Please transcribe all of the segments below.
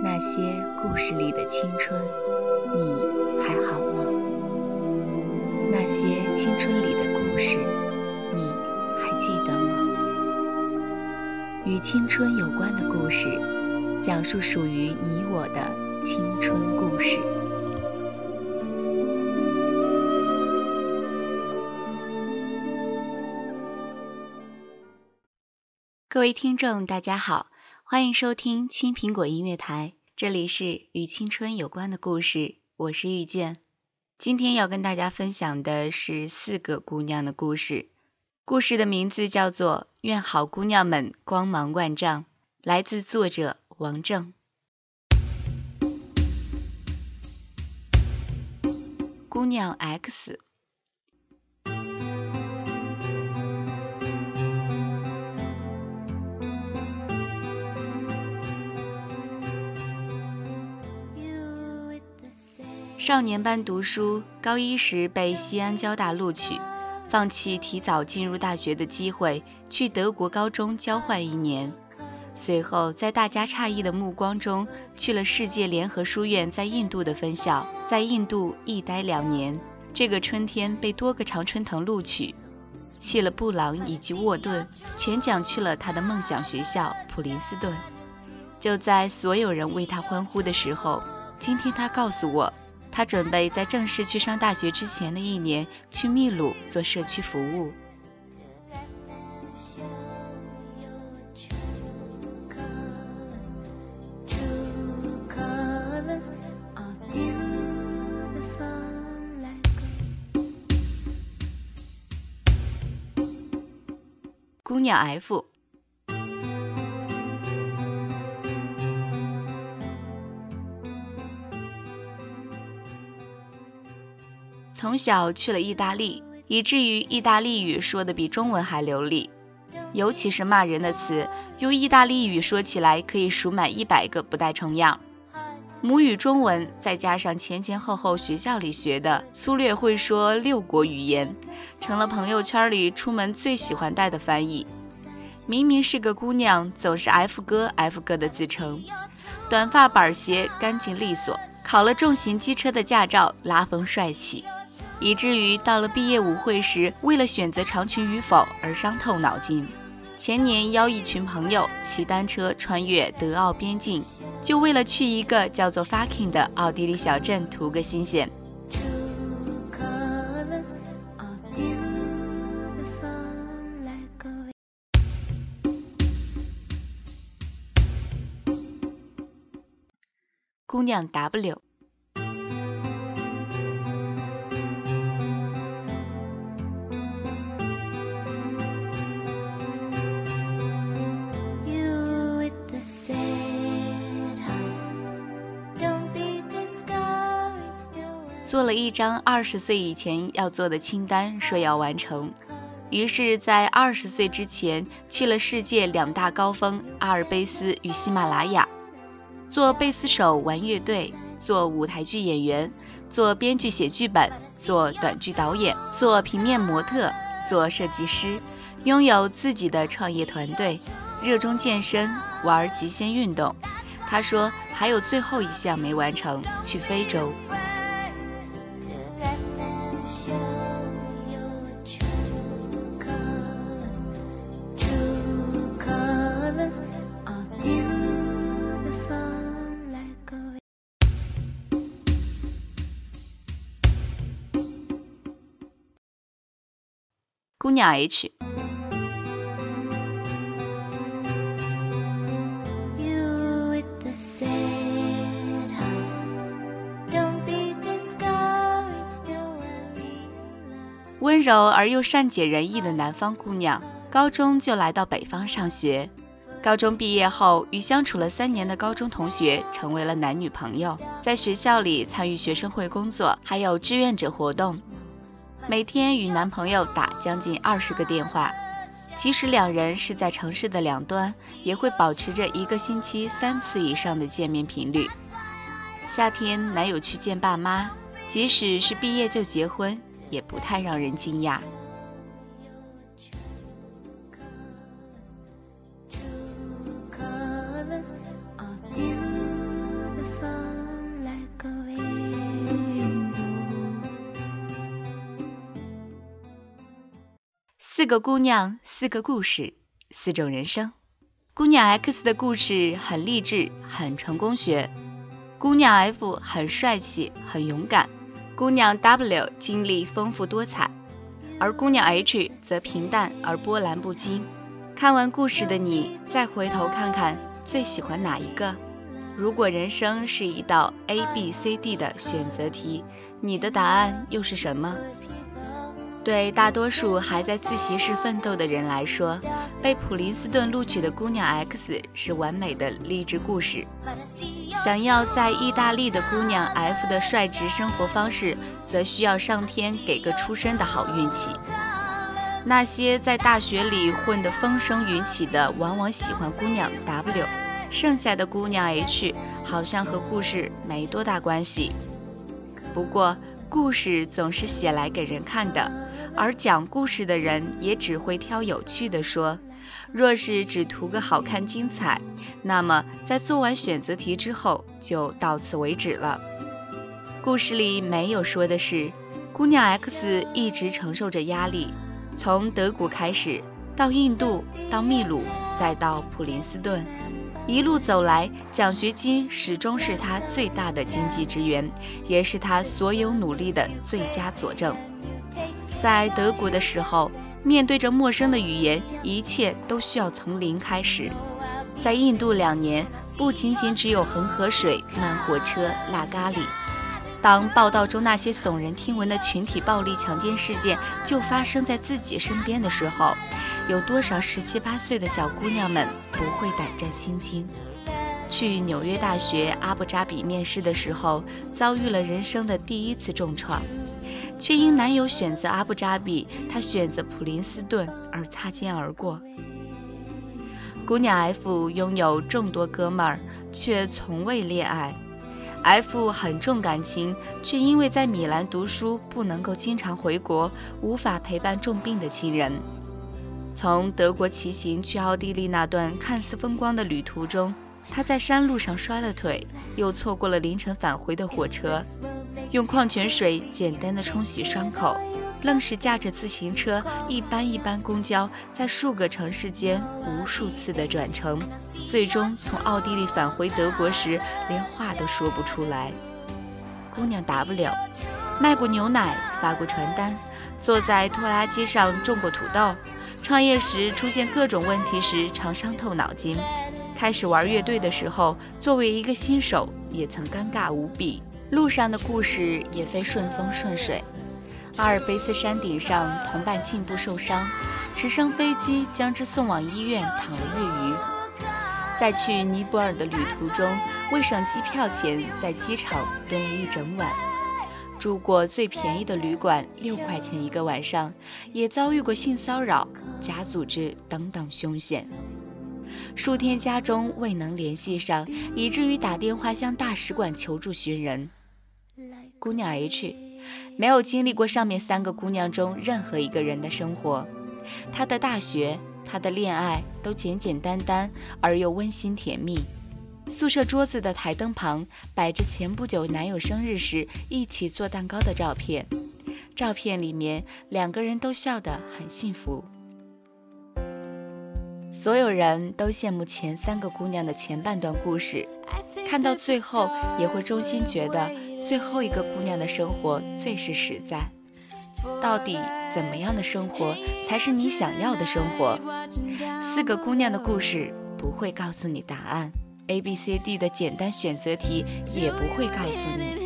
那些故事里的青春，你还好吗？那些青春里的故事，你还记得吗？与青春有关的故事，讲述属于你我的青春故事。各位听众，大家好。欢迎收听青苹果音乐台，这里是与青春有关的故事，我是遇见。今天要跟大家分享的是四个姑娘的故事，故事的名字叫做《愿好姑娘们光芒万丈》，来自作者王正。姑娘 X。少年班读书，高一时被西安交大录取，放弃提早进入大学的机会，去德国高中交换一年。随后，在大家诧异的目光中，去了世界联合书院在印度的分校，在印度一待两年。这个春天被多个常春藤录取，去了布朗以及沃顿，全奖去了他的梦想学校普林斯顿。就在所有人为他欢呼的时候，今天他告诉我。他准备在正式去上大学之前的一年去秘鲁做社区服务。姑娘 F。小去了意大利，以至于意大利语说的比中文还流利，尤其是骂人的词，用意大利语说起来可以数满一百个不带重样。母语中文再加上前前后后学校里学的，粗略会说六国语言，成了朋友圈里出门最喜欢带的翻译。明明是个姑娘，总是 F 哥 F 哥的自称，短发板鞋干净利索，考了重型机车的驾照，拉风帅气。以至于到了毕业舞会时，为了选择长裙与否而伤透脑筋。前年邀一群朋友骑单车穿越德奥边境，就为了去一个叫做 Fucking 的奥地利小镇图个新鲜。姑娘 W。了一张二十岁以前要做的清单，说要完成。于是，在二十岁之前去了世界两大高峰阿尔卑斯与喜马拉雅，做贝斯手，玩乐队，做舞台剧演员，做编剧写剧本，做短剧导演，做平面模特，做设计师，拥有自己的创业团队，热衷健身，玩极限运动。他说还有最后一项没完成，去非洲。姑娘 H，温柔而又善解人意的南方姑娘，高中就来到北方上学。高中毕业后，与相处了三年的高中同学成为了男女朋友，在学校里参与学生会工作，还有志愿者活动，每天与男朋友打将近二十个电话。即使两人是在城市的两端，也会保持着一个星期三次以上的见面频率。夏天，男友去见爸妈，即使是毕业就结婚，也不太让人惊讶。个姑娘，四个故事，四种人生。姑娘 X 的故事很励志，很成功学；姑娘 F 很帅气，很勇敢；姑娘 W 经历丰富多彩，而姑娘 H 则平淡而波澜不惊。看完故事的你，再回头看看，最喜欢哪一个？如果人生是一道 A B C D 的选择题，你的答案又是什么？对大多数还在自习室奋斗的人来说，被普林斯顿录取的姑娘 X 是完美的励志故事。想要在意大利的姑娘 F 的率直生活方式，则需要上天给个出身的好运气。那些在大学里混得风生云起的，往往喜欢姑娘 W，剩下的姑娘 H 好像和故事没多大关系。不过，故事总是写来给人看的。而讲故事的人也只会挑有趣的说。若是只图个好看精彩，那么在做完选择题之后就到此为止了。故事里没有说的是，姑娘 X 一直承受着压力，从德国开始，到印度，到秘鲁，再到普林斯顿，一路走来，奖学金始终是她最大的经济支援，也是她所有努力的最佳佐证。在德国的时候，面对着陌生的语言，一切都需要从零开始。在印度两年，不仅仅只有恒河水、慢火车、辣咖喱。当报道中那些耸人听闻的群体暴力强奸事件就发生在自己身边的时候，有多少十七八岁的小姑娘们不会胆战心惊？去纽约大学阿布扎比面试的时候，遭遇了人生的第一次重创。却因男友选择阿布扎比，她选择普林斯顿而擦肩而过。姑娘 F 拥有众多哥们儿，却从未恋爱。F 很重感情，却因为在米兰读书不能够经常回国，无法陪伴重病的亲人。从德国骑行去奥地利那段看似风光的旅途中，他在山路上摔了腿，又错过了凌晨返回的火车。用矿泉水简单的冲洗伤口，愣是驾着自行车一班一班公交，在数个城市间无数次的转乘，最终从奥地利返回德国时，连话都说不出来。姑娘 W，卖过牛奶，发过传单，坐在拖拉机上种过土豆，创业时出现各种问题时常伤透脑筋，开始玩乐队的时候，作为一个新手也曾尴尬无比。路上的故事也非顺风顺水。阿尔卑斯山顶上，同伴颈部受伤，直升飞机将之送往医院，躺了月余。在去尼泊尔的旅途中，为省机票钱，在机场蹲了一整晚，住过最便宜的旅馆，六块钱一个晚上，也遭遇过性骚扰、假组织等等凶险。数天家中未能联系上，以至于打电话向大使馆求助寻人。姑娘 H 没有经历过上面三个姑娘中任何一个人的生活，她的大学、她的恋爱都简简单单而又温馨甜蜜。宿舍桌子的台灯旁摆着前不久男友生日时一起做蛋糕的照片，照片里面两个人都笑得很幸福。所有人都羡慕前三个姑娘的前半段故事，看到最后也会衷心觉得。最后一个姑娘的生活最是实在。到底怎么样的生活才是你想要的生活？四个姑娘的故事不会告诉你答案，A B C D 的简单选择题也不会告诉你。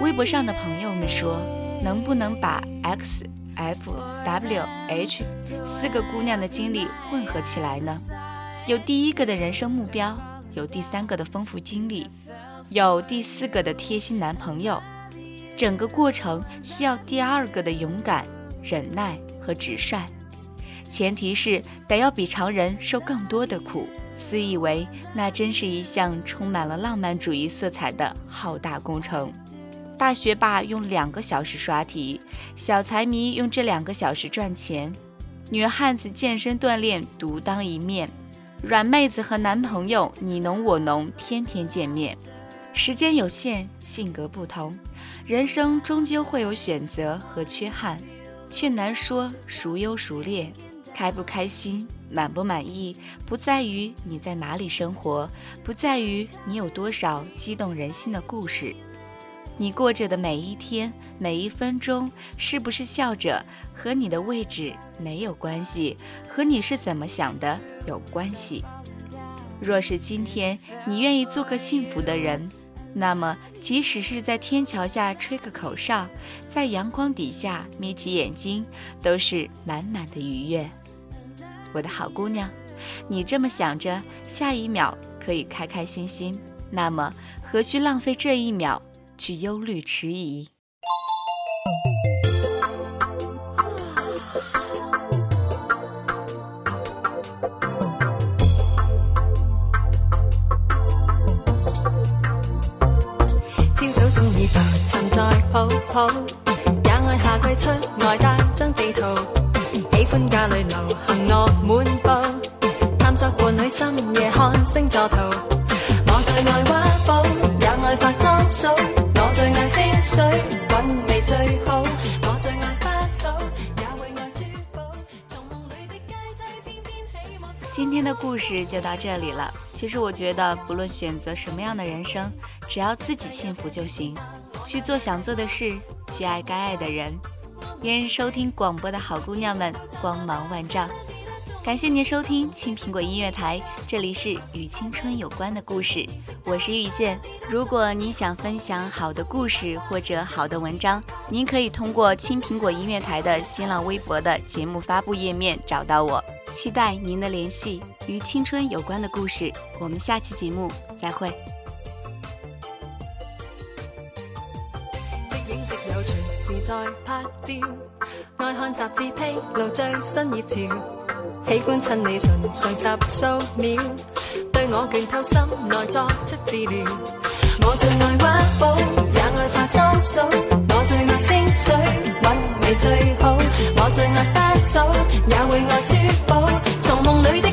微博上的朋友们说，能不能把 X、F、W、H 四个姑娘的经历混合起来呢？有第一个的人生目标，有第三个的丰富经历，有第四个的贴心男朋友。整个过程需要第二个的勇敢、忍耐和直率，前提是得要比常人受更多的苦。自以为那真是一项充满了浪漫主义色彩的浩大工程。大学霸用两个小时刷题，小财迷用这两个小时赚钱，女汉子健身锻炼独当一面，软妹子和男朋友你侬我侬，天天见面。时间有限，性格不同。人生终究会有选择和缺憾，却难说孰优孰劣。开不开心、满不满意，不在于你在哪里生活，不在于你有多少激动人心的故事。你过着的每一天、每一分钟，是不是笑着，和你的位置没有关系，和你是怎么想的有关系。若是今天你愿意做个幸福的人。那么，即使是在天桥下吹个口哨，在阳光底下眯起眼睛，都是满满的愉悦。我的好姑娘，你这么想着，下一秒可以开开心心，那么何须浪费这一秒去忧虑迟疑？抱抱，也爱夏季出外带张地图，喜欢家里流行乐满布，探索伴侣深夜看星座图。我最爱挖宝，也爱化妆数，我今天的故事就到这里了。其实我觉得，不论选择什么样的人生，只要自己幸福就行。去做想做的事，去爱该爱的人。愿收听广播的好姑娘们光芒万丈。感谢您收听青苹果音乐台，这里是与青春有关的故事，我是遇见。如果您想分享好的故事或者好的文章，您可以通过青苹果音乐台的新浪微博的节目发布页面找到我。期待您的联系。与青春有关的故事，我们下期节目再会。时在拍照，爱看杂志披露最新热潮，喜欢趁你唇上十数秒，对我倦透心内作出治疗。我最爱挖宝，也爱化妆素，我最爱清水韵味最好。我最爱花草，也会爱珠宝。从梦里的